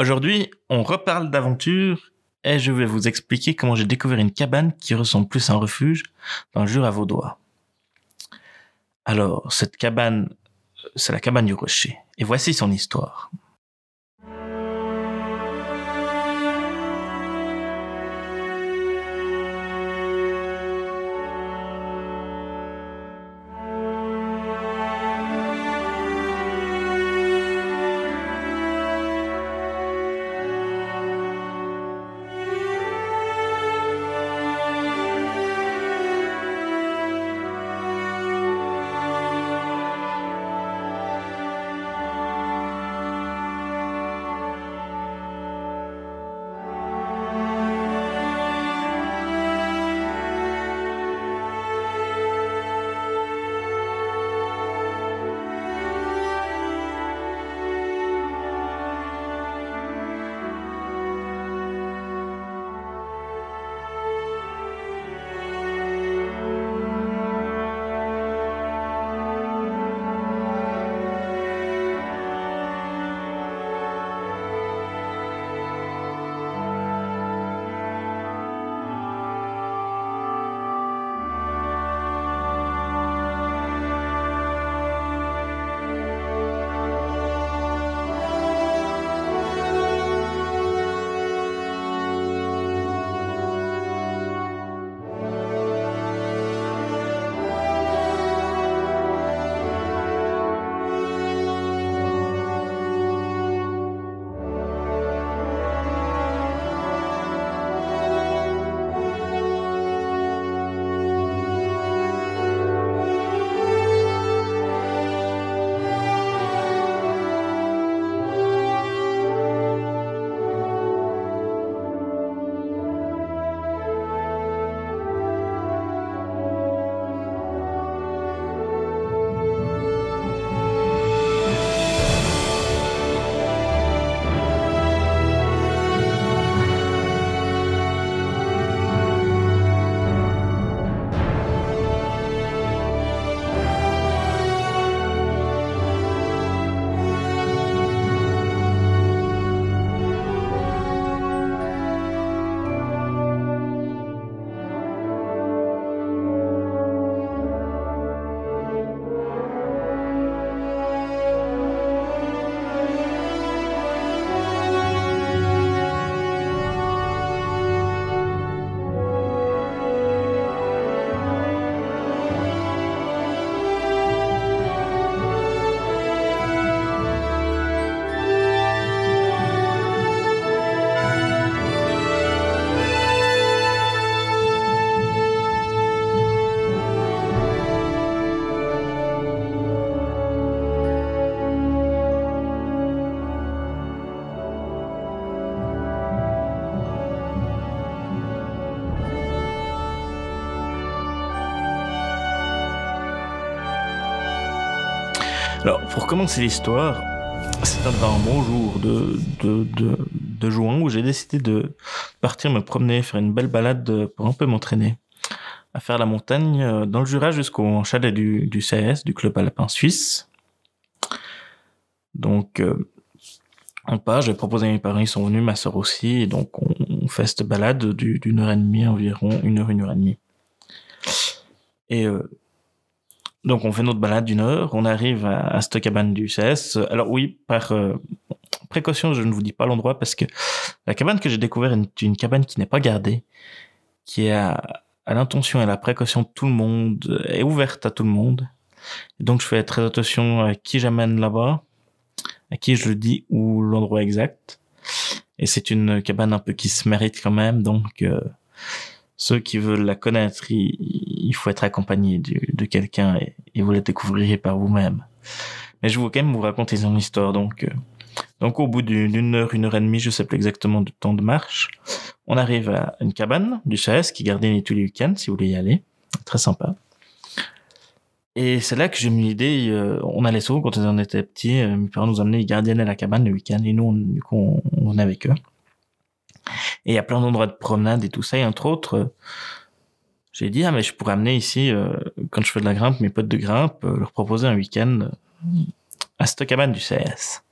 Aujourd'hui, on reparle d'aventure et je vais vous expliquer comment j'ai découvert une cabane qui ressemble plus à un refuge dans le Jura vaudois. Alors, cette cabane, c'est la cabane du rocher. Et voici son histoire. Pour commencer l'histoire, c'est un bon jour de, de, de, juin où j'ai décidé de partir me promener, faire une belle balade pour un peu m'entraîner. À faire la montagne euh, dans le Jura jusqu'au chalet du, CS, du club alpin suisse. Donc, euh, on part, j'ai proposé à mes parents, ils sont venus, ma soeur aussi, et donc on, on fait cette balade d'une heure et demie environ, une heure, une heure et demie. Euh, donc on fait notre balade d'une heure, on arrive à, cette cabane du CS. Alors oui, par euh, précaution, je ne vous dis pas l'endroit parce que la cabane que j'ai découverte est une cabane qui n'est pas gardée, qui est à, l'intention et à la précaution de tout le monde, est ouverte à tout le monde. Donc je fais très attention à qui j'amène là-bas, à qui je dis où l'endroit exact. Et c'est une cabane un peu qui se mérite quand même, donc euh, ceux qui veulent la connaître, il, faut être accompagné de, de quelqu'un et, et, vous la découvrirez par vous-même. Mais je vais quand même vous raconter son histoire. Donc, euh, donc au bout d'une heure, une heure et demie, je sais plus exactement du temps de marche, on arrive à une cabane du CS qui gardait tous les week-ends si vous voulez y aller. Très sympa. Et c'est là que j'ai eu l'idée, on allait souvent quand on était petits, euh, mes parents nous amenaient, ils gardiennaient la cabane le week-end et nous, on, du coup, on venait avec eux. Et il y a plein d'endroits de promenade et tout ça. Et entre autres, euh, j'ai dit, ah, mais je pourrais amener ici, euh, quand je fais de la grimpe, mes potes de grimpe, euh, leur proposer un week-end à cabane du CS.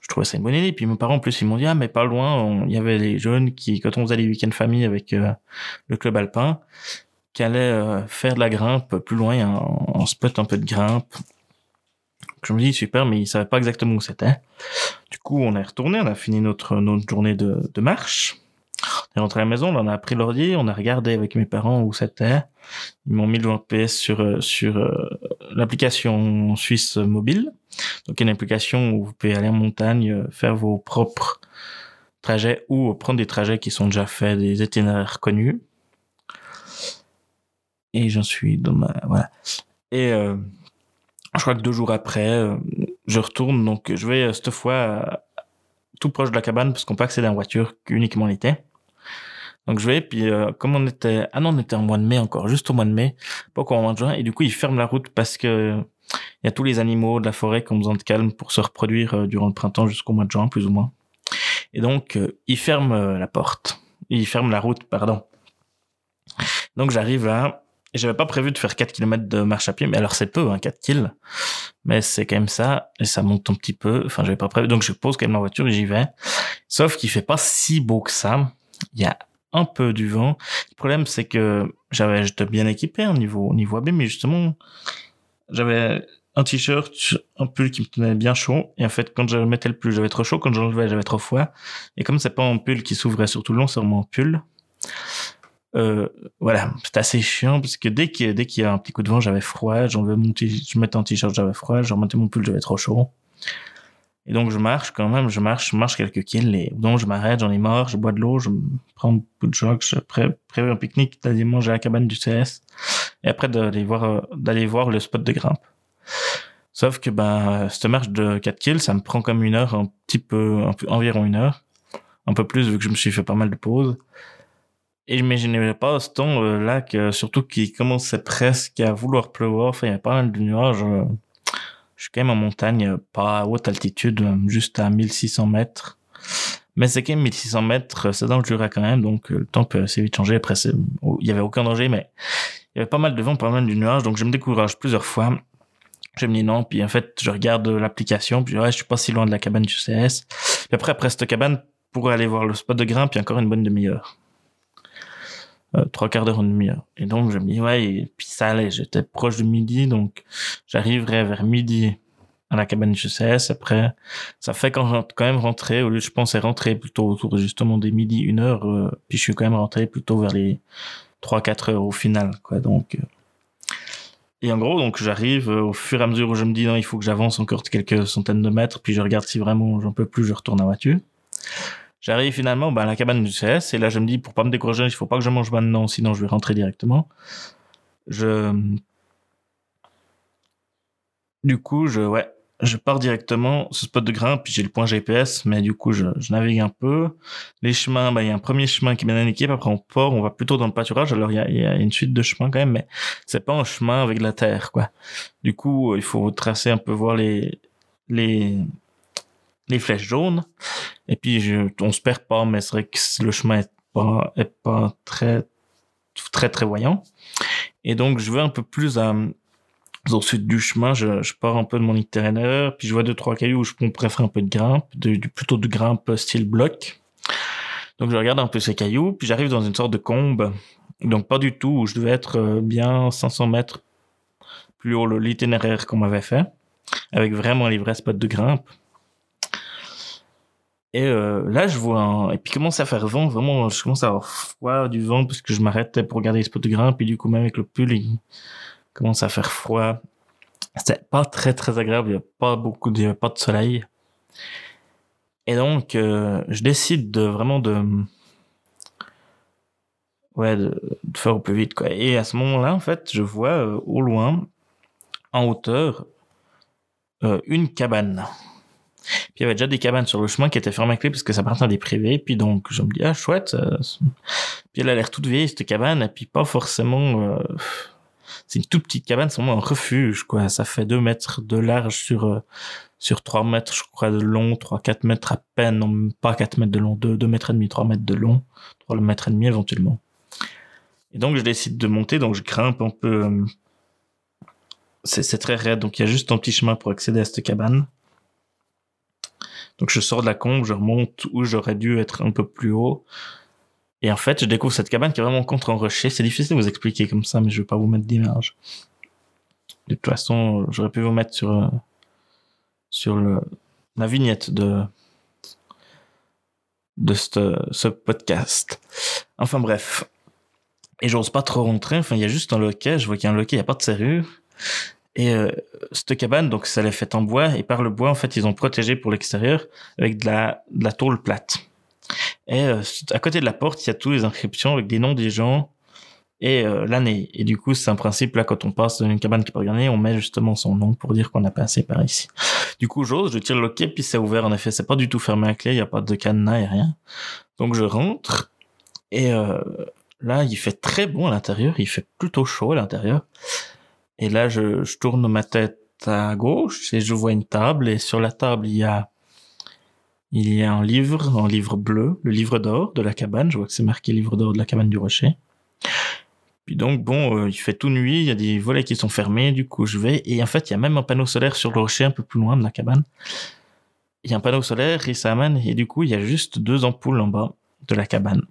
Je trouvais ça une bonne idée. Puis mes parents, en plus, ils m'ont dit, ah, mais pas loin, il y avait les jeunes qui, quand on faisait les week-ends famille avec le club alpin, qui allaient faire de la grimpe plus loin, a un, spot un peu de grimpe. Je me dis, super, mais ils savaient pas exactement où c'était. Coup, on est retourné, on a fini notre, notre journée de, de marche. On est rentré à la maison, on a pris l'ordi, on a regardé avec mes parents où c'était. Ils m'ont mis le PS sur euh, sur euh, l'application suisse mobile. Donc une application où vous pouvez aller en montagne, euh, faire vos propres trajets ou prendre des trajets qui sont déjà faits, des itinéraires connus. Et j'en suis dans ma voilà. Et je crois que deux jours après, je retourne donc je vais cette fois tout proche de la cabane parce qu'on peut accéder en voiture uniquement l'été. Donc je vais, puis euh, comme on était... Ah non, on était en mois de mai encore, juste au mois de mai, pas encore au mois de juin, et du coup ils ferment la route parce que il y a tous les animaux de la forêt qui ont besoin de calme pour se reproduire euh, durant le printemps jusqu'au mois de juin, plus ou moins. Et donc euh, ils ferment la porte, ils ferment la route, pardon. Donc j'arrive là, et j'avais pas prévu de faire 4 km de marche à pied, mais alors c'est peu, hein, 4 kills. Mais c'est quand même ça, et ça monte un petit peu. Enfin, j'avais pas prévu. Donc je pose quand même ma voiture et j'y vais. Sauf qu'il fait pas si beau que ça. Il y a un peu du vent. Le problème, c'est que j'avais, j'étais bien équipé au niveau, au niveau AB, mais justement, j'avais un t-shirt, un pull qui me tenait bien chaud. Et en fait, quand je mettais le pull, j'avais trop chaud. Quand j'enlevais, j'avais trop froid. Et comme c'est pas un pull qui s'ouvrait sur tout le long, c'est vraiment un pull. Euh, voilà, c'est assez chiant parce que dès qu'il dès qu'il y a un petit coup de vent, j'avais froid. J'enlevais mon je mettais un t-shirt, j'avais froid. Je remontais mon pull, j'avais trop chaud. Et donc je marche quand même, je marche, je marche quelques kills et donc je m'arrête, j'en ai marre, je bois de l'eau, je prends un peu de choc, je pré un pique-nique, d'aller manger à la cabane du CS et après d'aller voir euh, d'aller voir le spot de grimpe. Sauf que ben cette marche de 4 kills, ça me prend comme une heure, un petit peu, un peu environ une heure, un peu plus vu que je me suis fait pas mal de pauses. Et je m'imaginais pas ce temps euh, là que surtout qu'il commençait presque à vouloir pleuvoir, enfin il y a pas mal de nuages. Euh, je suis quand même en montagne, euh, pas à haute altitude, juste à 1600 mètres. Mais c'est quand même 1600 mètres, c'est dans le Jura quand même, donc le temps peut assez vite changer. Après, oh, il y avait aucun danger, mais il y avait pas mal de vent, pas mal de nuages, donc je me décourage plusieurs fois. Je me dis non, puis en fait, je regarde l'application, puis ouais, je suis pas si loin de la cabane du CS. Puis après, après cette cabane, pour aller voir le spot de y a encore une bonne demi-heure. Euh, trois quarts d'heure, une demi-heure. Et donc, je me dis, ouais, et puis ça allait, j'étais proche de midi, donc j'arriverai vers midi à la cabane du CS. Après, ça fait quand, quand même rentrer, au lieu, je pensais rentrer plutôt autour justement des midi, une heure, euh, puis je suis quand même rentré plutôt vers les trois, quatre heures au final, quoi. Donc, euh. et en gros, donc j'arrive au fur et à mesure où je me dis non, il faut que j'avance encore quelques centaines de mètres, puis je regarde si vraiment j'en peux plus, je retourne en voiture. J'arrive finalement bah, à la cabane du CS et là je me dis pour pas me décourager, il faut pas que je mange maintenant, sinon je vais rentrer directement. Je du coup je ouais je pars directement ce spot de grimpe puis j'ai le point GPS mais du coup je, je navigue un peu. Les chemins bah il y a un premier chemin qui mène à l'équipe après on part on va plutôt dans le pâturage. Alors il y a, y a, une suite de chemins quand même mais c'est pas un chemin avec de la terre quoi. Du coup il faut tracer un peu voir les les les flèches jaunes. Et puis, je, on se perd pas, mais c'est vrai que le chemin est pas, est pas très, très, très voyant. Et donc, je vais un peu plus au sud du chemin, je, pars un peu de mon itinéraire, puis je vois deux, trois cailloux où je préfère un peu de grimpe, de, plutôt de grimpe style bloc. Donc, je regarde un peu ces cailloux, puis j'arrive dans une sorte de combe. Donc, pas du tout où je devais être euh, bien 500 mètres plus haut l'itinéraire qu'on m'avait fait, avec vraiment vrais spots de grimpe. Et euh, là, je vois un... Et puis commence à faire vent, vraiment, je commence à avoir froid du vent parce que je m'arrête pour regarder les spots de grimpe, puis du coup, même avec le pull, il commence à faire froid. C'était pas très très agréable, il y a pas beaucoup, a pas de soleil. Et donc, euh, je décide de vraiment de... Ouais, de, de, faire au plus vite. Et à ce moment-là, en fait, je vois euh, au loin, en hauteur, une cabane. Il y avait déjà des cabanes sur le chemin qui étaient fermées à clé parce que ça appartient à des privés. Puis donc je me dis ah chouette. puis elle a l'air toute vieille cette cabane et puis pas forcément. Euh... C'est une toute petite cabane, c'est vraiment un refuge quoi. Ça fait 2 mètres de large sur euh, sur 3 mètres je crois de long, 3 4 mètres à peine, non pas 4 mètres de long, 2 2 mètres et demi, 3 mètres de long, 3 mètres et demi éventuellement. Et donc je décide de monter, donc je grimpe un peu. Euh, c'est très raide, donc il y a juste un petit chemin pour accéder à cette cabane. Donc je sors de la combe, je remonte où j'aurais dû être un peu plus haut. Et en fait, je découvre cette cabane qui est vraiment contre un rocher. C'est difficile de vous expliquer comme ça, mais je vais pas vous mettre d'image. De toute façon, j'aurais pu vous mettre sur, euh, sur la vignette de, ce podcast. Enfin bref. Et j'ose pas trop rentrer. Enfin, il y a juste un loquet. Je vois qu'il y a un loquet, il n'y a pas de serrure. Et euh, cette cabane, donc ça l'est faite en bois. Et par le bois, en fait, ils ont protégé pour l'extérieur avec de la, tôle plate. Et euh, à côté de la porte, il y a toutes les inscriptions avec des noms des gens et euh, l'année. Et du coup, c'est un principe là quand on passe dans une cabane qui peut regarder, on met justement son nom pour dire qu'on a passé par ici. Du coup, j'ose, je tire le loquet, puis c'est ouvert. En effet, c'est pas du tout fermé à clé, il y a pas de cadenas et rien. Donc je rentre et là, il fait très bon à l'intérieur, il fait plutôt chaud à l'intérieur. Et là, je, tourne ma tête à gauche et je vois une table et sur la table il y a il y a un livre, un livre bleu, le livre d'or de la cabane. Je vois que c'est marqué livre d'or de la cabane du rocher. Puis donc, bon, euh, il fait tout nuit, il y a des volets qui sont fermés, du coup je vais, et en fait, il y a même un panneau solaire sur le rocher un peu plus loin de la cabane. Il y a un panneau solaire et ça amène, et du coup, il y a juste deux ampoules en bas de la cabane.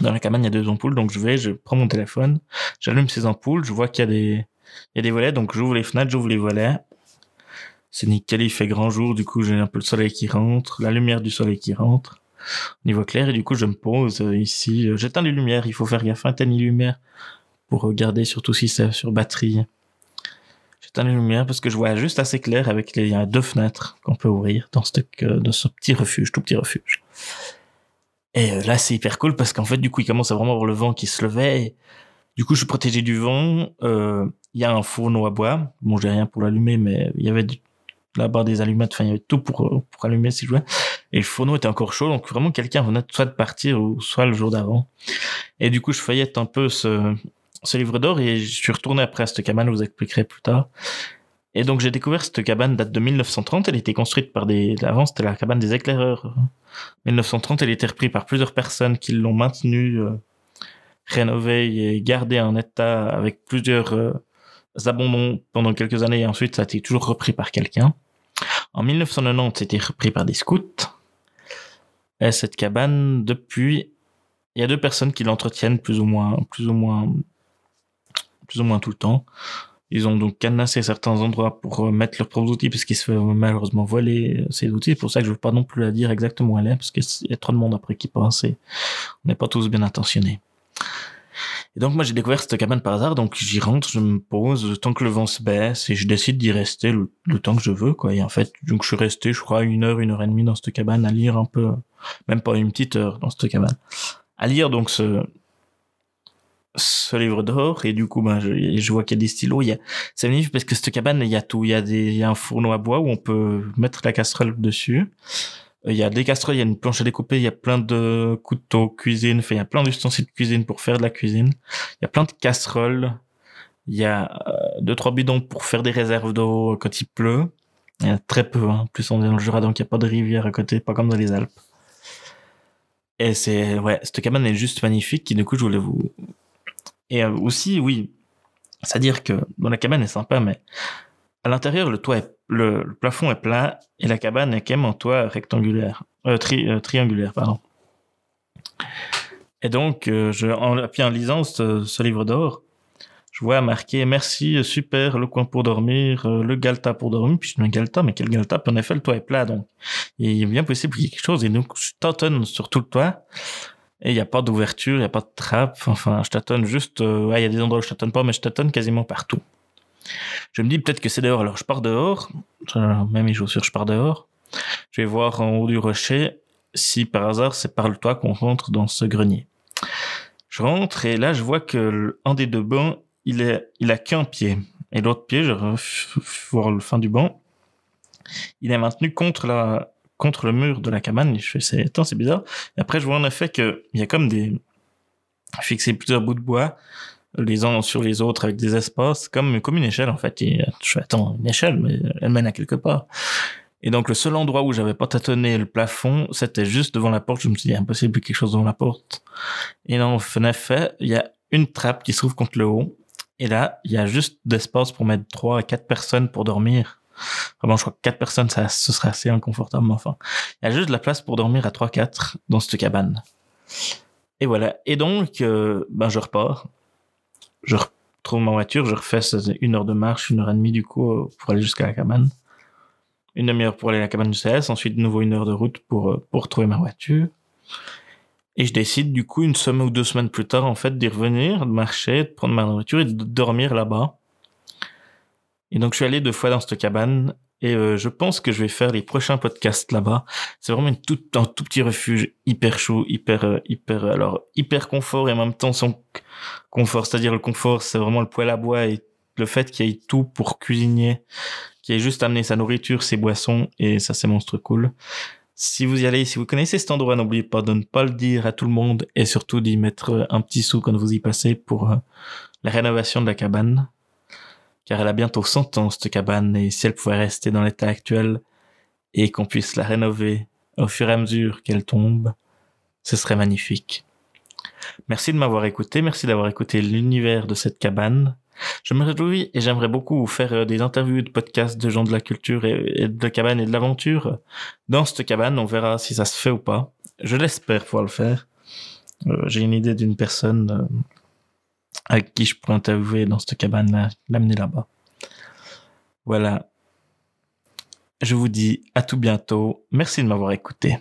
Dans la cabane, il y a deux ampoules, donc je vais, je prends mon téléphone, j'allume ces ampoules, je vois qu'il y a des, il y a des volets, donc j'ouvre les fenêtres, j'ouvre les volets. C'est nickel, il fait grand jour, du coup j'ai un peu le soleil qui rentre, la lumière du soleil qui rentre. Niveau clair et du coup je me pose euh, ici euh, j'éteins les lumières il faut faire gaffe à éteindre les lumières pour regarder surtout si c'est sur batterie. J'éteins les lumières parce que je vois juste assez clair avec les deux fenêtres qu'on peut ouvrir dans ce petit refuge tout petit refuge. Et euh, là c'est hyper cool parce qu'en fait du coup il commence à vraiment avoir le vent qui se levait. Du coup je suis protégé du vent il y a un fourneau à bois bon j'ai rien pour l'allumer mais il y avait là-bas des allumettes, enfin il y avait tout pour, pour allumer si je voulais. Et le fourneau était encore chaud, donc vraiment quelqu'un venait soit de partir ou soit le jour d'avant. Et du coup je feuillette un peu ce, ce livre d'or et je suis retourné après à cette cabane, je vous expliquerai plus tard. Et donc j'ai découvert cette cabane date de 1930, elle était construite par des... Avant c'était la cabane des éclaireurs. 1930, elle était reprise par plusieurs personnes qui l'ont maintenue, euh, rénovée et gardée en état avec plusieurs euh, abandons pendant quelques années et ensuite ça a été toujours repris par quelqu'un. En 1990, c'était repris par des scouts. Et cette cabane, depuis, il y a deux personnes qui l'entretiennent plus ou moins, plus ou moins, plus ou moins tout le temps. Ils ont donc cadenassé certains endroits pour mettre leurs propres outils parce qu'ils se font malheureusement voler euh, ces outils. C'est pour ça que je veux pas non plus la dire exactement où elle est parce qu'il y a trop de monde après qui pense et on n'est pas tous bien intentionnés. Et donc moi j'ai découvert cette cabane par hasard, donc j'y rentre, je me pose, temps que le vent se baisse, et je décide d'y rester le, temps que je veux, quoi. Et en fait, donc je suis resté, je crois, une heure, une heure et demie dans cette cabane à lire un peu, même pas une petite heure dans cette cabane, à lire donc ce ce livre d'or. Et du coup ben je, je vois qu'il y a des stylos il y a c'est magnifique parce que cette cabane il y a tout. Il y a des il y a un fourneau à bois où on peut mettre la casserole dessus il y a des casseroles, il y a une planche à découper, il y a plein de couteaux cuisine, enfin, il y a plein d'ustensiles de cuisine pour faire de la cuisine. Il y a plein de casseroles. Il y a euh, deux, trois bidons pour faire des réserves d'eau quand il pleut. Il y a très peu, hein. plus on est dans le Jura, donc il n'y a pas de rivière à côté, pas comme dans les Alpes. Et c'est, ouais, cette cabane est juste magnifique, qui du coup, je voulais vous... Et euh, aussi, oui, c'est-à-dire que, bon, la cabane est sympa, mais à l'intérieur, le toit est le, plafond est plat et la cabane est quand même en toit rectangulaire, euh, euh, triangulaire, pardon. Et donc, euh, je, en, puis en lisant ce, livre d'or, je vois marqué merci, super, le coin pour dormir, le galta pour dormir. Puis je dis, galta, mais quel galta? Puis en effet, le toit est plat, donc il est bien possible qu'il y ait quelque chose. Et donc, je tâtonne sur tout le toit. Et il n'y a pas d'ouverture, il n'y a pas de trappe. Enfin, je tâtonne juste, il y a des endroits où je tâtonne pas, mais je tâtonne quasiment partout. Je me dis peut-être que c'est dehors, alors je pars dehors, même mes chaussures, je pars dehors. Je vais voir en haut du rocher si par hasard c'est par le toit qu'on rentre dans ce grenier. Je rentre et là je vois que un des deux bancs, il il a qu'un pied. Et l'autre pied, je voir le fin du banc, il est maintenu contre le mur de la cabane. Je fais, c'est, c'est bizarre. Et après, je vois en effet qu'il y a comme des, fixé plusieurs bouts de bois les uns sur les autres avec des espaces, comme, comme une échelle en fait. Et je attends, une échelle, mais elle mène à quelque part. Et donc le seul endroit où j'avais pas tâtonné le plafond, c'était juste devant la porte. Je me suis dit, impossible quelque chose devant la porte. Et dans en effet, il y a une trappe qui se trouve contre le haut. Et là, il y a juste d'espace pour mettre trois à quatre personnes pour dormir. Vraiment, je crois que quatre personnes, ça, ce serait assez inconfortable, mais enfin. Il y a juste de la place pour dormir à 3-4 dans cette cabane. Et voilà. Et donc, euh, ben, je repars. Je retrouve ma voiture, je refais une heure de marche, une heure et demie, du coup, pour aller jusqu'à la cabane. Une demi-heure pour aller à la cabane du CS, ensuite, de nouveau une heure de route pour, euh, pour trouver ma voiture. Et je décide, du coup, une semaine ou deux semaines plus tard, en fait, d'y revenir, de marcher, de prendre ma voiture et de dormir là-bas. Et donc, je suis allé deux fois dans cette cabane et euh, je pense que je vais faire les prochains podcasts là-bas. C'est vraiment une toute, un tout petit refuge hyper chaud, hyper, euh, hyper, alors, hyper confort et en même temps son confort. C'est-à-dire le confort, c'est vraiment le poêle à bois et le fait qu'il y ait tout pour cuisiner, qu'il y ait juste amener sa nourriture, ses boissons et ça, c'est monstre cool. Si vous y allez, si vous connaissez cet endroit, n'oubliez pas de ne pas le dire à tout le monde et surtout d'y mettre un petit sou quand vous y passez pour euh, la rénovation de la cabane. Car elle a bientôt 100 ans, cette cabane, et si elle pouvait rester dans l'état actuel et qu'on puisse la rénover au fur et à mesure qu'elle tombe, ce serait magnifique. Merci de m'avoir écouté, merci d'avoir écouté l'univers de cette cabane. Je me réjouis et j'aimerais beaucoup faire euh, des interviews de podcasts de gens de la culture et, de la cabane et de l'aventure dans cette cabane. On verra si ça se fait ou pas. Je l'espère pouvoir le faire. Euh, j'ai une idée d'une personne euh, avec qui je pourrais interviewer dans cette cabane, l'amener là-bas. Voilà. Je vous dis à tout bientôt. Merci de m'avoir écouté.